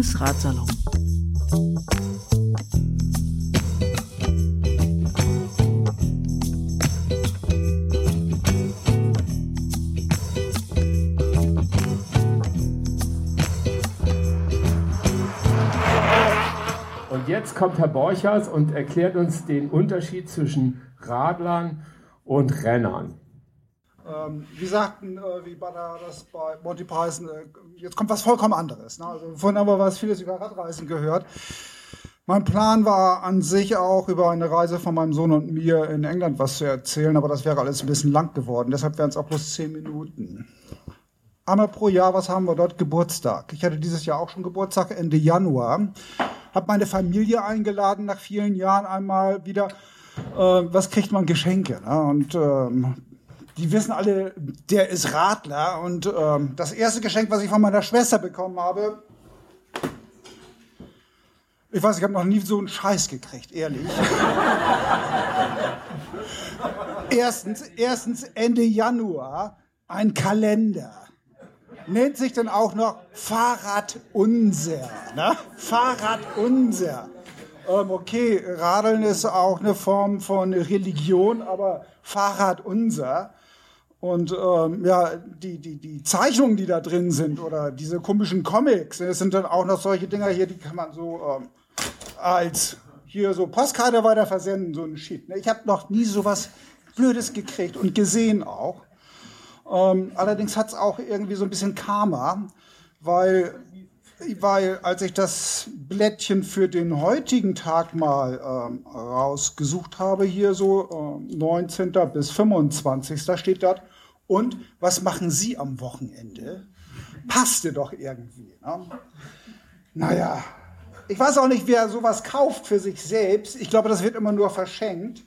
Annes Ratsalon. Und jetzt kommt Herr Borchers und erklärt uns den Unterschied zwischen Radlern und Rennern. Ähm, wie sagten, äh, wie bei der, das bei Monty Python, äh, jetzt kommt was vollkommen anderes. Ne? Also vorhin haben wir was vieles über Radreisen gehört. Mein Plan war an sich auch über eine Reise von meinem Sohn und mir in England was zu erzählen, aber das wäre alles ein bisschen lang geworden. Deshalb wären es auch bloß zehn Minuten. Einmal pro Jahr, was haben wir dort? Geburtstag. Ich hatte dieses Jahr auch schon Geburtstag, Ende Januar. Habe meine Familie eingeladen, nach vielen Jahren einmal wieder. Äh, was kriegt man Geschenke? Ne? Und ähm, die wissen alle, der ist Radler. Und ähm, das erste Geschenk, was ich von meiner Schwester bekommen habe, ich weiß, ich habe noch nie so einen Scheiß gekriegt, ehrlich. erstens, erstens Ende Januar ein Kalender. Nennt sich dann auch noch Fahrrad unser. Ne? Fahrrad unser. Ähm, okay, Radeln ist auch eine Form von Religion, aber Fahrrad unser. Und ähm, ja, die, die, die Zeichnungen, die da drin sind oder diese komischen Comics, das sind dann auch noch solche Dinger hier, die kann man so ähm, als hier so Postkarte weiter versenden, so ein Shit. Ne? Ich habe noch nie sowas Blödes gekriegt und gesehen auch. Ähm, allerdings hat's auch irgendwie so ein bisschen Karma, weil, weil als ich das Blättchen für den heutigen Tag mal ähm, rausgesucht habe, hier so äh, 19. bis 25. Da steht dort, und was machen Sie am Wochenende? Passte doch irgendwie. Ne? Naja, ich weiß auch nicht, wer sowas kauft für sich selbst. Ich glaube, das wird immer nur verschenkt.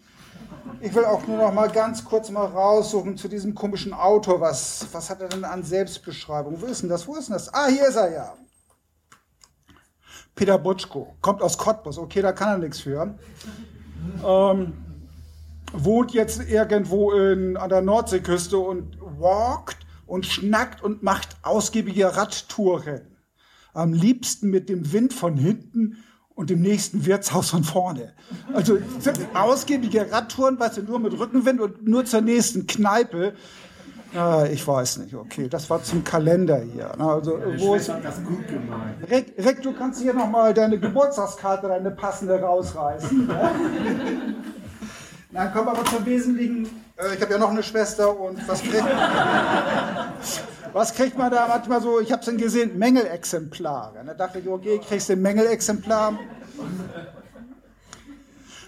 Ich will auch nur noch mal ganz kurz mal raussuchen zu diesem komischen Autor. Was, was hat er denn an Selbstbeschreibung? Wo ist denn das? Wo ist denn das? Ah, hier ist er ja. Peter Butschko. Kommt aus Cottbus. Okay, da kann er nichts für. Ähm, wohnt jetzt irgendwo in, an der Nordseeküste und walkt und schnackt und macht ausgiebige Radtouren. Am liebsten mit dem Wind von hinten und dem nächsten Wirtshaus von vorne. Also ausgiebige Radtouren, weißt du, nur mit Rückenwind und nur zur nächsten Kneipe. Ah, ich weiß nicht, okay, das war zum Kalender hier. Also, wo ist, das gut gemeint. Rick, Rick, du kannst hier nochmal deine Geburtstagskarte, deine passende rausreißen. Dann kommen wir aber zum Wesentlichen. Äh, ich habe ja noch eine Schwester und was kriegt, was kriegt man da manchmal so? Ich habe es dann gesehen, Mängelexemplare. Da dachte ich, okay, kriegst du ein Mängelexemplar.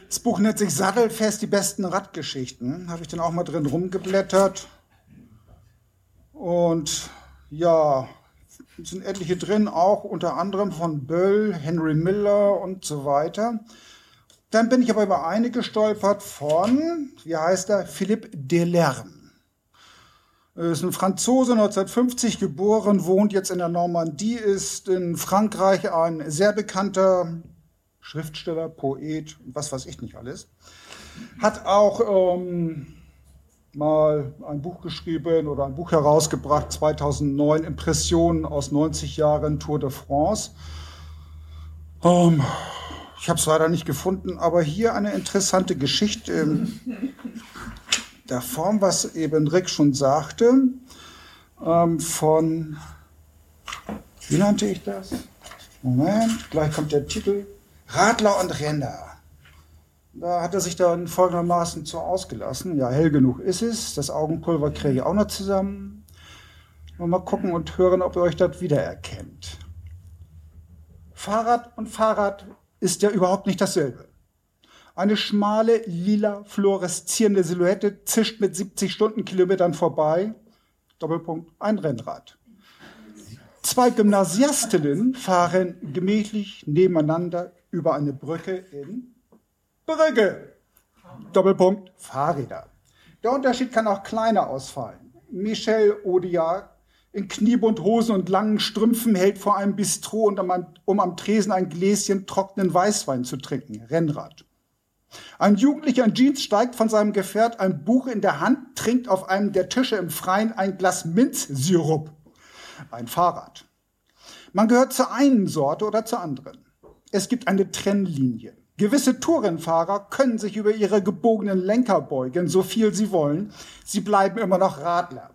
Das Buch nennt sich Sattelfest, die besten Radgeschichten. Habe ich dann auch mal drin rumgeblättert. Und ja, sind etliche drin, auch unter anderem von Böll, Henry Miller und so weiter. Dann bin ich aber über eine gestolpert von, wie heißt er, Philippe Delerme. Ist ein Franzose, 1950 geboren, wohnt jetzt in der Normandie, ist in Frankreich ein sehr bekannter Schriftsteller, Poet, was weiß ich nicht alles. Hat auch ähm, mal ein Buch geschrieben oder ein Buch herausgebracht, 2009, Impressionen aus 90 Jahren Tour de France. Ähm, ich habe es leider nicht gefunden, aber hier eine interessante Geschichte in der Form, was eben Rick schon sagte, ähm, von, wie nannte ich das? Moment, gleich kommt der Titel, Radler und Renner. Da hat er sich dann folgendermaßen zu ausgelassen. Ja, hell genug ist es. Das Augenpulver kriege ich auch noch zusammen. Mal gucken und hören, ob ihr euch das wiedererkennt. Fahrrad und Fahrrad ist ja überhaupt nicht dasselbe. Eine schmale, lila, fluoreszierende Silhouette zischt mit 70 Stundenkilometern vorbei. Doppelpunkt, ein Rennrad. Zwei Gymnasiastinnen fahren gemächlich nebeneinander über eine Brücke in Brügge. Doppelpunkt, Fahrräder. Der Unterschied kann auch kleiner ausfallen. Michel Audiard in Kniebundhosen und langen Strümpfen hält vor einem Bistro, und um am Tresen ein Gläschen trockenen Weißwein zu trinken. Rennrad. Ein Jugendlicher in Jeans steigt von seinem Gefährt ein Buch in der Hand, trinkt auf einem der Tische im Freien ein Glas Minzsirup. Ein Fahrrad. Man gehört zur einen Sorte oder zur anderen. Es gibt eine Trennlinie. Gewisse Tourenfahrer können sich über ihre gebogenen Lenker beugen, so viel sie wollen. Sie bleiben immer noch Radler.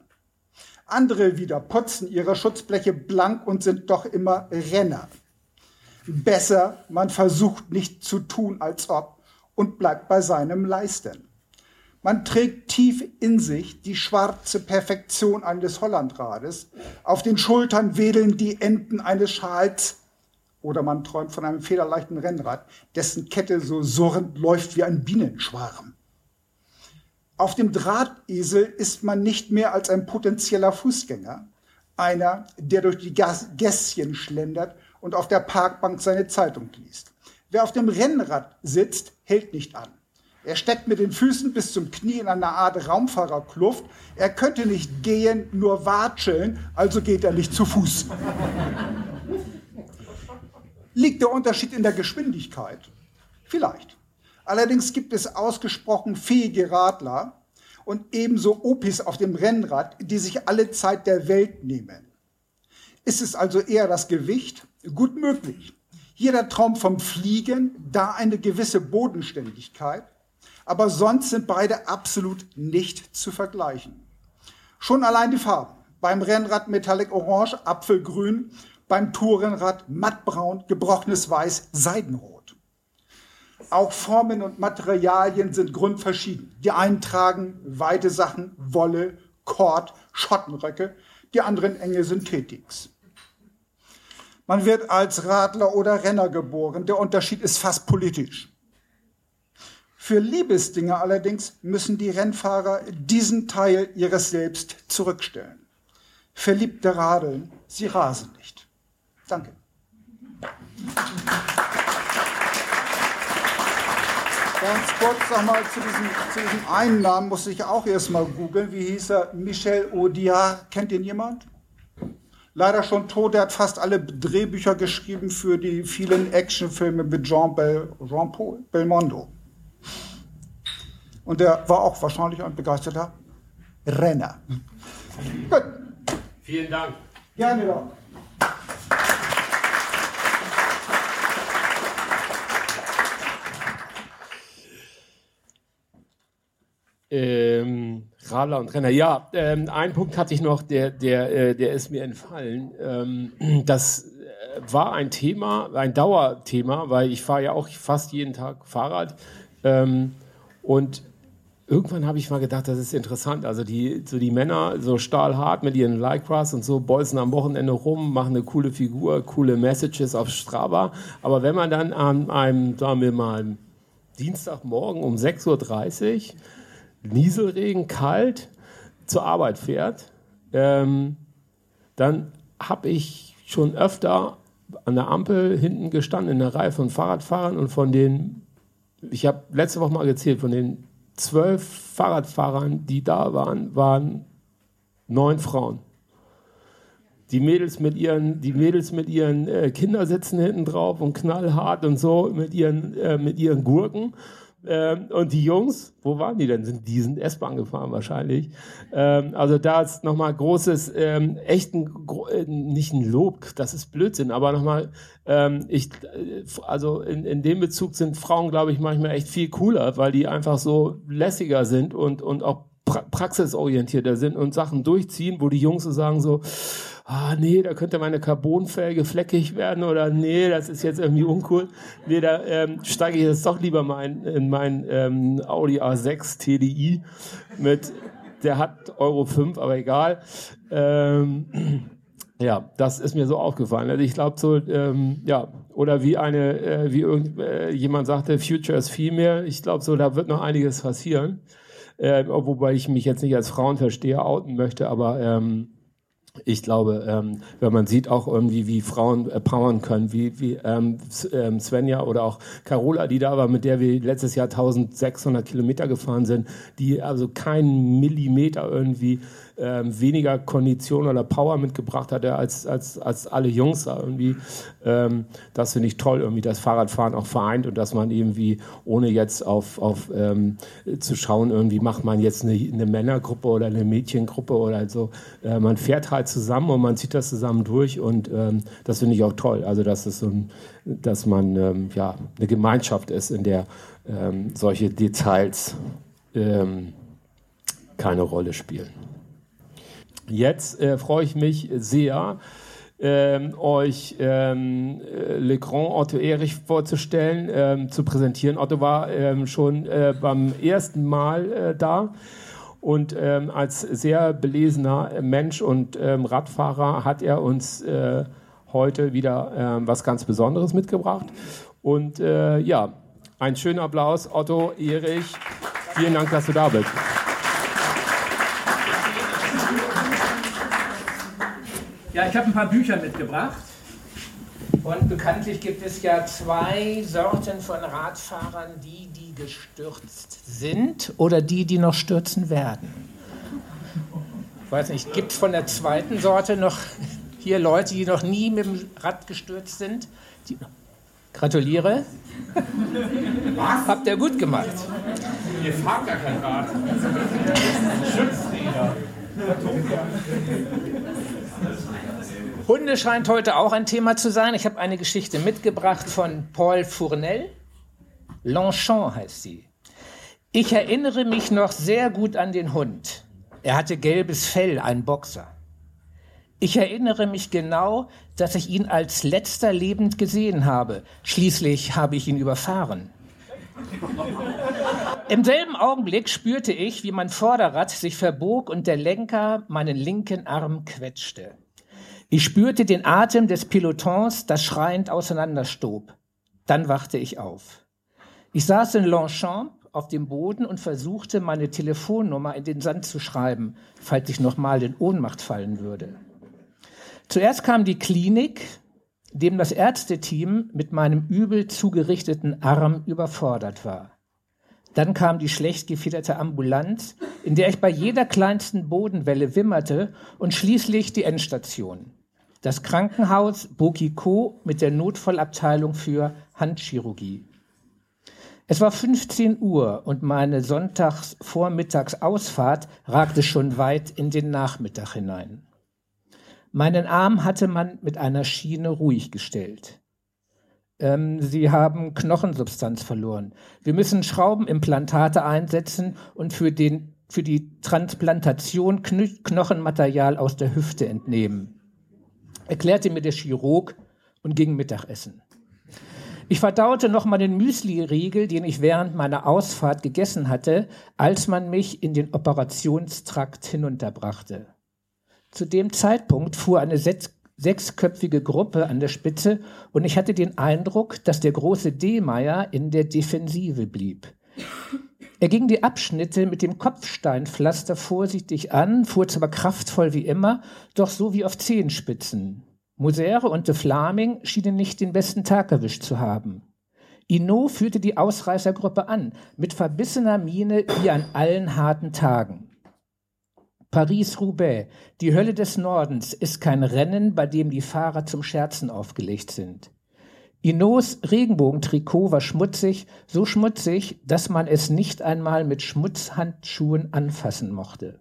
Andere wieder putzen ihre Schutzbleche blank und sind doch immer Renner. Besser, man versucht nicht zu tun, als ob und bleibt bei seinem Leisten. Man trägt tief in sich die schwarze Perfektion eines Hollandrades. Auf den Schultern wedeln die Enden eines Schals. Oder man träumt von einem federleichten Rennrad, dessen Kette so surrend läuft wie ein Bienenschwarm. Auf dem Drahtesel ist man nicht mehr als ein potenzieller Fußgänger, einer, der durch die Gässchen schlendert und auf der Parkbank seine Zeitung liest. Wer auf dem Rennrad sitzt, hält nicht an. Er steckt mit den Füßen bis zum Knie in einer Art Raumfahrerkluft. Er könnte nicht gehen, nur watscheln, also geht er nicht zu Fuß. Liegt der Unterschied in der Geschwindigkeit? Vielleicht. Allerdings gibt es ausgesprochen fähige Radler und ebenso Opis auf dem Rennrad, die sich alle Zeit der Welt nehmen. Ist es also eher das Gewicht? Gut möglich. Hier der Traum vom Fliegen, da eine gewisse Bodenständigkeit, aber sonst sind beide absolut nicht zu vergleichen. Schon allein die Farben. Beim Rennrad Metallic Orange, Apfelgrün, beim Tourenrad mattbraun, gebrochenes Weiß, Seidenrot. Auch Formen und Materialien sind grundverschieden. Die einen tragen weite Sachen, Wolle, Kord, Schottenröcke, die anderen enge Synthetics. Man wird als Radler oder Renner geboren. Der Unterschied ist fast politisch. Für Liebesdinge allerdings müssen die Rennfahrer diesen Teil ihres Selbst zurückstellen. Verliebte radeln, sie rasen nicht. Danke. Ganz kurz nochmal zu diesem, zu diesem einen Namen muss ich auch erstmal googeln. Wie hieß er? Michel Audiard. Kennt ihn jemand? Leider schon tot. Er hat fast alle Drehbücher geschrieben für die vielen Actionfilme mit Jean, Bel, Jean Paul Belmondo. Und der war auch wahrscheinlich ein begeisterter Renner. Gut. Vielen Dank. Gerne doch. Ähm, Radler und Renner. Ja, ähm, ein Punkt hatte ich noch, der, der, äh, der ist mir entfallen. Ähm, das äh, war ein Thema, ein Dauerthema, weil ich fahre ja auch fast jeden Tag Fahrrad. Ähm, und irgendwann habe ich mal gedacht, das ist interessant. Also die, so die Männer, so stahlhart mit ihren Lycras und so, bolzen am Wochenende rum, machen eine coole Figur, coole Messages auf Strava. Aber wenn man dann an einem, sagen wir mal, Dienstagmorgen um 6.30 Uhr Nieselregen, kalt zur Arbeit fährt, ähm, dann habe ich schon öfter an der Ampel hinten gestanden in einer Reihe von Fahrradfahrern und von den, ich habe letzte Woche mal gezählt, von den zwölf Fahrradfahrern, die da waren, waren neun Frauen. Die Mädels mit ihren, die Mädels mit ihren äh, Kindersitzen hinten drauf und knallhart und so mit ihren, äh, mit ihren Gurken. Ähm, und die Jungs, wo waren die denn? Sind die sind S-Bahn gefahren wahrscheinlich. Ähm, also da ist nochmal großes, ähm, echten, gro äh, nicht ein Lob, das ist Blödsinn, aber nochmal, ähm, ich, äh, also in, in dem Bezug sind Frauen, glaube ich, manchmal echt viel cooler, weil die einfach so lässiger sind und, und auch pra praxisorientierter sind und Sachen durchziehen, wo die Jungs so sagen so, ah nee, da könnte meine Carbonfelge fleckig werden oder nee, das ist jetzt irgendwie uncool. Nee, da ähm, steige ich jetzt doch lieber mal in, in mein ähm, Audi A6 TDI mit, der hat Euro 5, aber egal. Ähm, ja, das ist mir so aufgefallen. Also ich glaube so, ähm, ja, oder wie eine, äh, wie irgend, äh, jemand sagte, Future is Female. Ich glaube so, da wird noch einiges passieren. Äh, wobei ich mich jetzt nicht als Frauenversteher outen möchte, aber ähm, ich glaube, ähm, wenn man sieht auch irgendwie, wie Frauen äh, powern können, wie, wie ähm, ähm, Svenja oder auch Carola, die da war, mit der wir letztes Jahr 1600 Kilometer gefahren sind, die also keinen Millimeter irgendwie ähm, weniger Kondition oder Power mitgebracht hatte als, als, als alle Jungs irgendwie. Ähm, das finde ich toll, irgendwie das Fahrradfahren auch vereint und dass man irgendwie, ohne jetzt auf, auf ähm, zu schauen, irgendwie macht man jetzt eine, eine Männergruppe oder eine Mädchengruppe oder so. Äh, man fährt halt zusammen und man zieht das zusammen durch und ähm, das finde ich auch toll. Also, dass es so ein, dass man ähm, ja eine Gemeinschaft ist, in der ähm, solche Details keine Rolle spielen. Jetzt äh, freue ich mich sehr, ähm, euch ähm, äh, Le Grand Otto Erich vorzustellen, ähm, zu präsentieren. Otto war ähm, schon äh, beim ersten Mal äh, da und ähm, als sehr belesener Mensch und ähm, Radfahrer hat er uns äh, heute wieder was ganz Besonderes mitgebracht. Und äh, ja, ein schöner Applaus, Otto Erich. Vielen Dank, dass du da bist. Ja, ich habe ein paar Bücher mitgebracht. Und bekanntlich gibt es ja zwei Sorten von Radfahrern, die, die gestürzt sind oder die, die noch stürzen werden. Ich weiß nicht, gibt es von der zweiten Sorte noch hier Leute, die noch nie mit dem Rad gestürzt sind? Die, gratuliere. Was? Habt ihr gut gemacht. Ihr fahrt gar kein Rad. Schützräder. Hunde scheint heute auch ein Thema zu sein. Ich habe eine Geschichte mitgebracht von Paul Fournel. Longchamp heißt sie. Ich erinnere mich noch sehr gut an den Hund. Er hatte gelbes Fell, ein Boxer. Ich erinnere mich genau, dass ich ihn als letzter lebend gesehen habe. Schließlich habe ich ihn überfahren. Im selben Augenblick spürte ich, wie mein Vorderrad sich verbog und der Lenker meinen linken Arm quetschte. Ich spürte den Atem des Pelotons, das schreiend auseinanderstob. Dann wachte ich auf. Ich saß in Longchamp auf dem Boden und versuchte, meine Telefonnummer in den Sand zu schreiben, falls ich nochmal in Ohnmacht fallen würde. Zuerst kam die Klinik, dem das Ärzteteam mit meinem übel zugerichteten Arm überfordert war. Dann kam die schlecht gefederte Ambulanz, in der ich bei jeder kleinsten Bodenwelle wimmerte und schließlich die Endstation. Das Krankenhaus Bokiko mit der Notfallabteilung für Handchirurgie. Es war 15 Uhr und meine Sonntagsvormittagsausfahrt ragte schon weit in den Nachmittag hinein. Meinen Arm hatte man mit einer Schiene ruhig gestellt. Ähm, sie haben Knochensubstanz verloren. Wir müssen Schraubenimplantate einsetzen und für, den, für die Transplantation Knochenmaterial aus der Hüfte entnehmen erklärte mir der Chirurg und ging Mittagessen. Ich verdaute noch mal den Müsli-Riegel, den ich während meiner Ausfahrt gegessen hatte, als man mich in den Operationstrakt hinunterbrachte. Zu dem Zeitpunkt fuhr eine sechsköpfige Gruppe an der Spitze und ich hatte den Eindruck, dass der große D-Meier in der Defensive blieb. Er ging die Abschnitte mit dem Kopfsteinpflaster vorsichtig an, fuhr zwar kraftvoll wie immer, doch so wie auf Zehenspitzen. Musere und de Flaming schienen nicht den besten Tag erwischt zu haben. Inot führte die Ausreißergruppe an, mit verbissener Miene wie an allen harten Tagen. Paris-Roubaix, die Hölle des Nordens, ist kein Rennen, bei dem die Fahrer zum Scherzen aufgelegt sind. Inots Regenbogentrikot war schmutzig, so schmutzig, dass man es nicht einmal mit Schmutzhandschuhen anfassen mochte.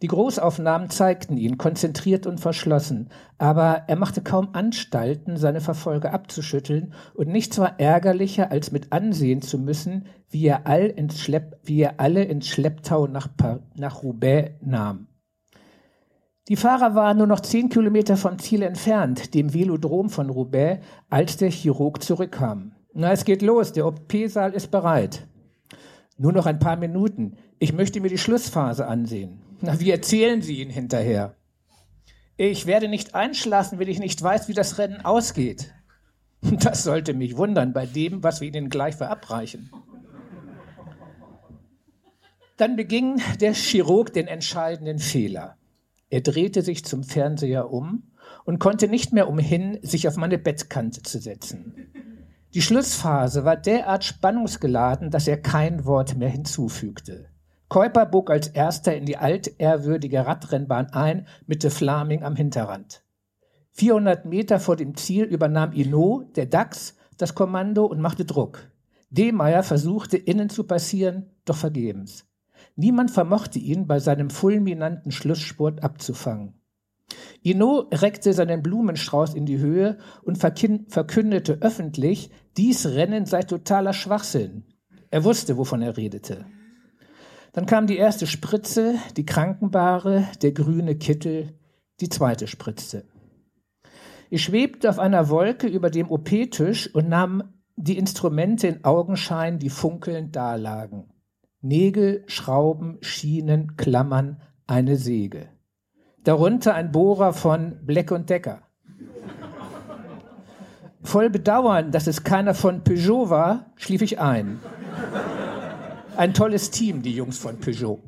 Die Großaufnahmen zeigten ihn konzentriert und verschlossen, aber er machte kaum Anstalten, seine Verfolger abzuschütteln, und nichts war ärgerlicher, als mit ansehen zu müssen, wie er, all ins Schlepp, wie er alle ins Schlepptau nach, nach Roubaix nahm. Die Fahrer waren nur noch zehn Kilometer vom Ziel entfernt, dem Velodrom von Roubaix, als der Chirurg zurückkam. Na, es geht los, der OP-Saal ist bereit. Nur noch ein paar Minuten. Ich möchte mir die Schlussphase ansehen. Na, wie erzählen Sie ihn hinterher? Ich werde nicht einschlafen, wenn ich nicht weiß, wie das Rennen ausgeht. Das sollte mich wundern bei dem, was wir Ihnen gleich verabreichen. Dann beging der Chirurg den entscheidenden Fehler. Er drehte sich zum Fernseher um und konnte nicht mehr umhin, sich auf meine Bettkante zu setzen. Die Schlussphase war derart spannungsgeladen, dass er kein Wort mehr hinzufügte. Keuper bog als erster in die altehrwürdige Radrennbahn ein, mit de Flaming am Hinterrand. 400 Meter vor dem Ziel übernahm Inot, der DAX, das Kommando und machte Druck. Demeyer versuchte innen zu passieren, doch vergebens. Niemand vermochte ihn bei seinem fulminanten Schlussspurt abzufangen. Inot reckte seinen Blumenstrauß in die Höhe und verkündete öffentlich, dies Rennen sei totaler Schwachsinn. Er wusste, wovon er redete. Dann kam die erste Spritze, die Krankenbare, der grüne Kittel, die zweite Spritze. Ich schwebte auf einer Wolke über dem OP-Tisch und nahm die Instrumente in Augenschein, die funkelnd dalagen. Nägel, Schrauben, Schienen, Klammern, eine Säge. Darunter ein Bohrer von Black und Decker. Voll Bedauern, dass es keiner von Peugeot war, schlief ich ein. Ein tolles Team, die Jungs von Peugeot.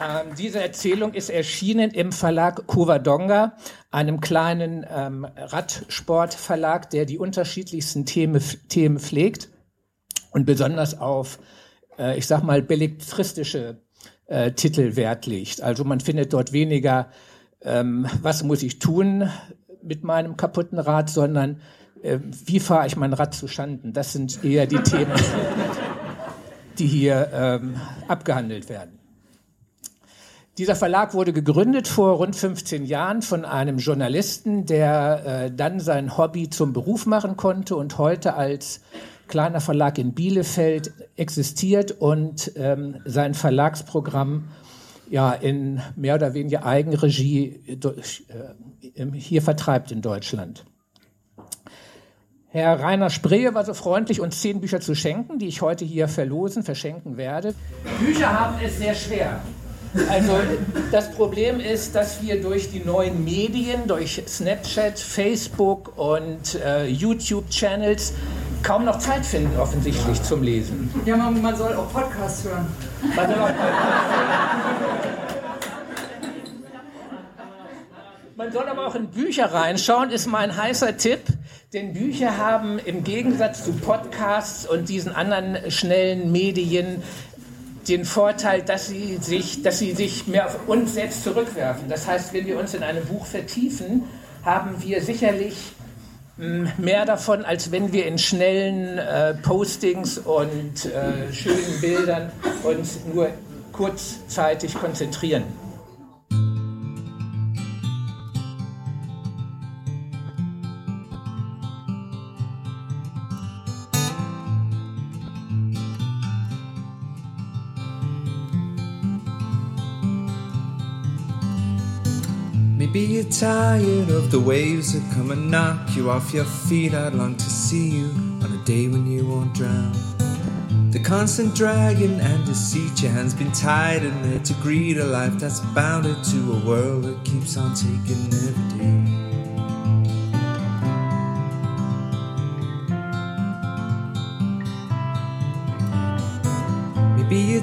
Ähm, diese Erzählung ist erschienen im Verlag Covadonga, einem kleinen ähm, Radsportverlag, der die unterschiedlichsten Themen, Themen pflegt und besonders auf, äh, ich sag mal, belletristische äh, Titel Wert legt. Also man findet dort weniger, ähm, was muss ich tun mit meinem kaputten Rad, sondern äh, wie fahre ich mein Rad zu Schanden. Das sind eher die Themen, die hier ähm, abgehandelt werden. Dieser Verlag wurde gegründet vor rund 15 Jahren von einem Journalisten, der äh, dann sein Hobby zum Beruf machen konnte und heute als kleiner Verlag in Bielefeld existiert und ähm, sein Verlagsprogramm ja in mehr oder weniger Eigenregie durch, äh, hier vertreibt in Deutschland. Herr Rainer Spree war so freundlich, uns zehn Bücher zu schenken, die ich heute hier verlosen, verschenken werde. Bücher haben es sehr schwer. Also das Problem ist, dass wir durch die neuen Medien, durch Snapchat, Facebook und äh, YouTube-Channels kaum noch Zeit finden, offensichtlich zum Lesen. Ja, man, man soll auch Podcasts hören. Man soll auch Man soll aber auch in Bücher reinschauen, ist mein heißer Tipp. Denn Bücher haben im Gegensatz zu Podcasts und diesen anderen schnellen Medien den Vorteil, dass sie, sich, dass sie sich mehr auf uns selbst zurückwerfen. Das heißt, wenn wir uns in einem Buch vertiefen, haben wir sicherlich hm, mehr davon, als wenn wir in schnellen äh, Postings und äh, schönen Bildern uns nur kurzzeitig konzentrieren. Maybe you're tired of the waves that come and knock you off your feet. I'd long to see you on a day when you won't drown. The constant dragging and deceit, your hands been tied in there to greet a life that's bounded to a world that keeps on taking every day.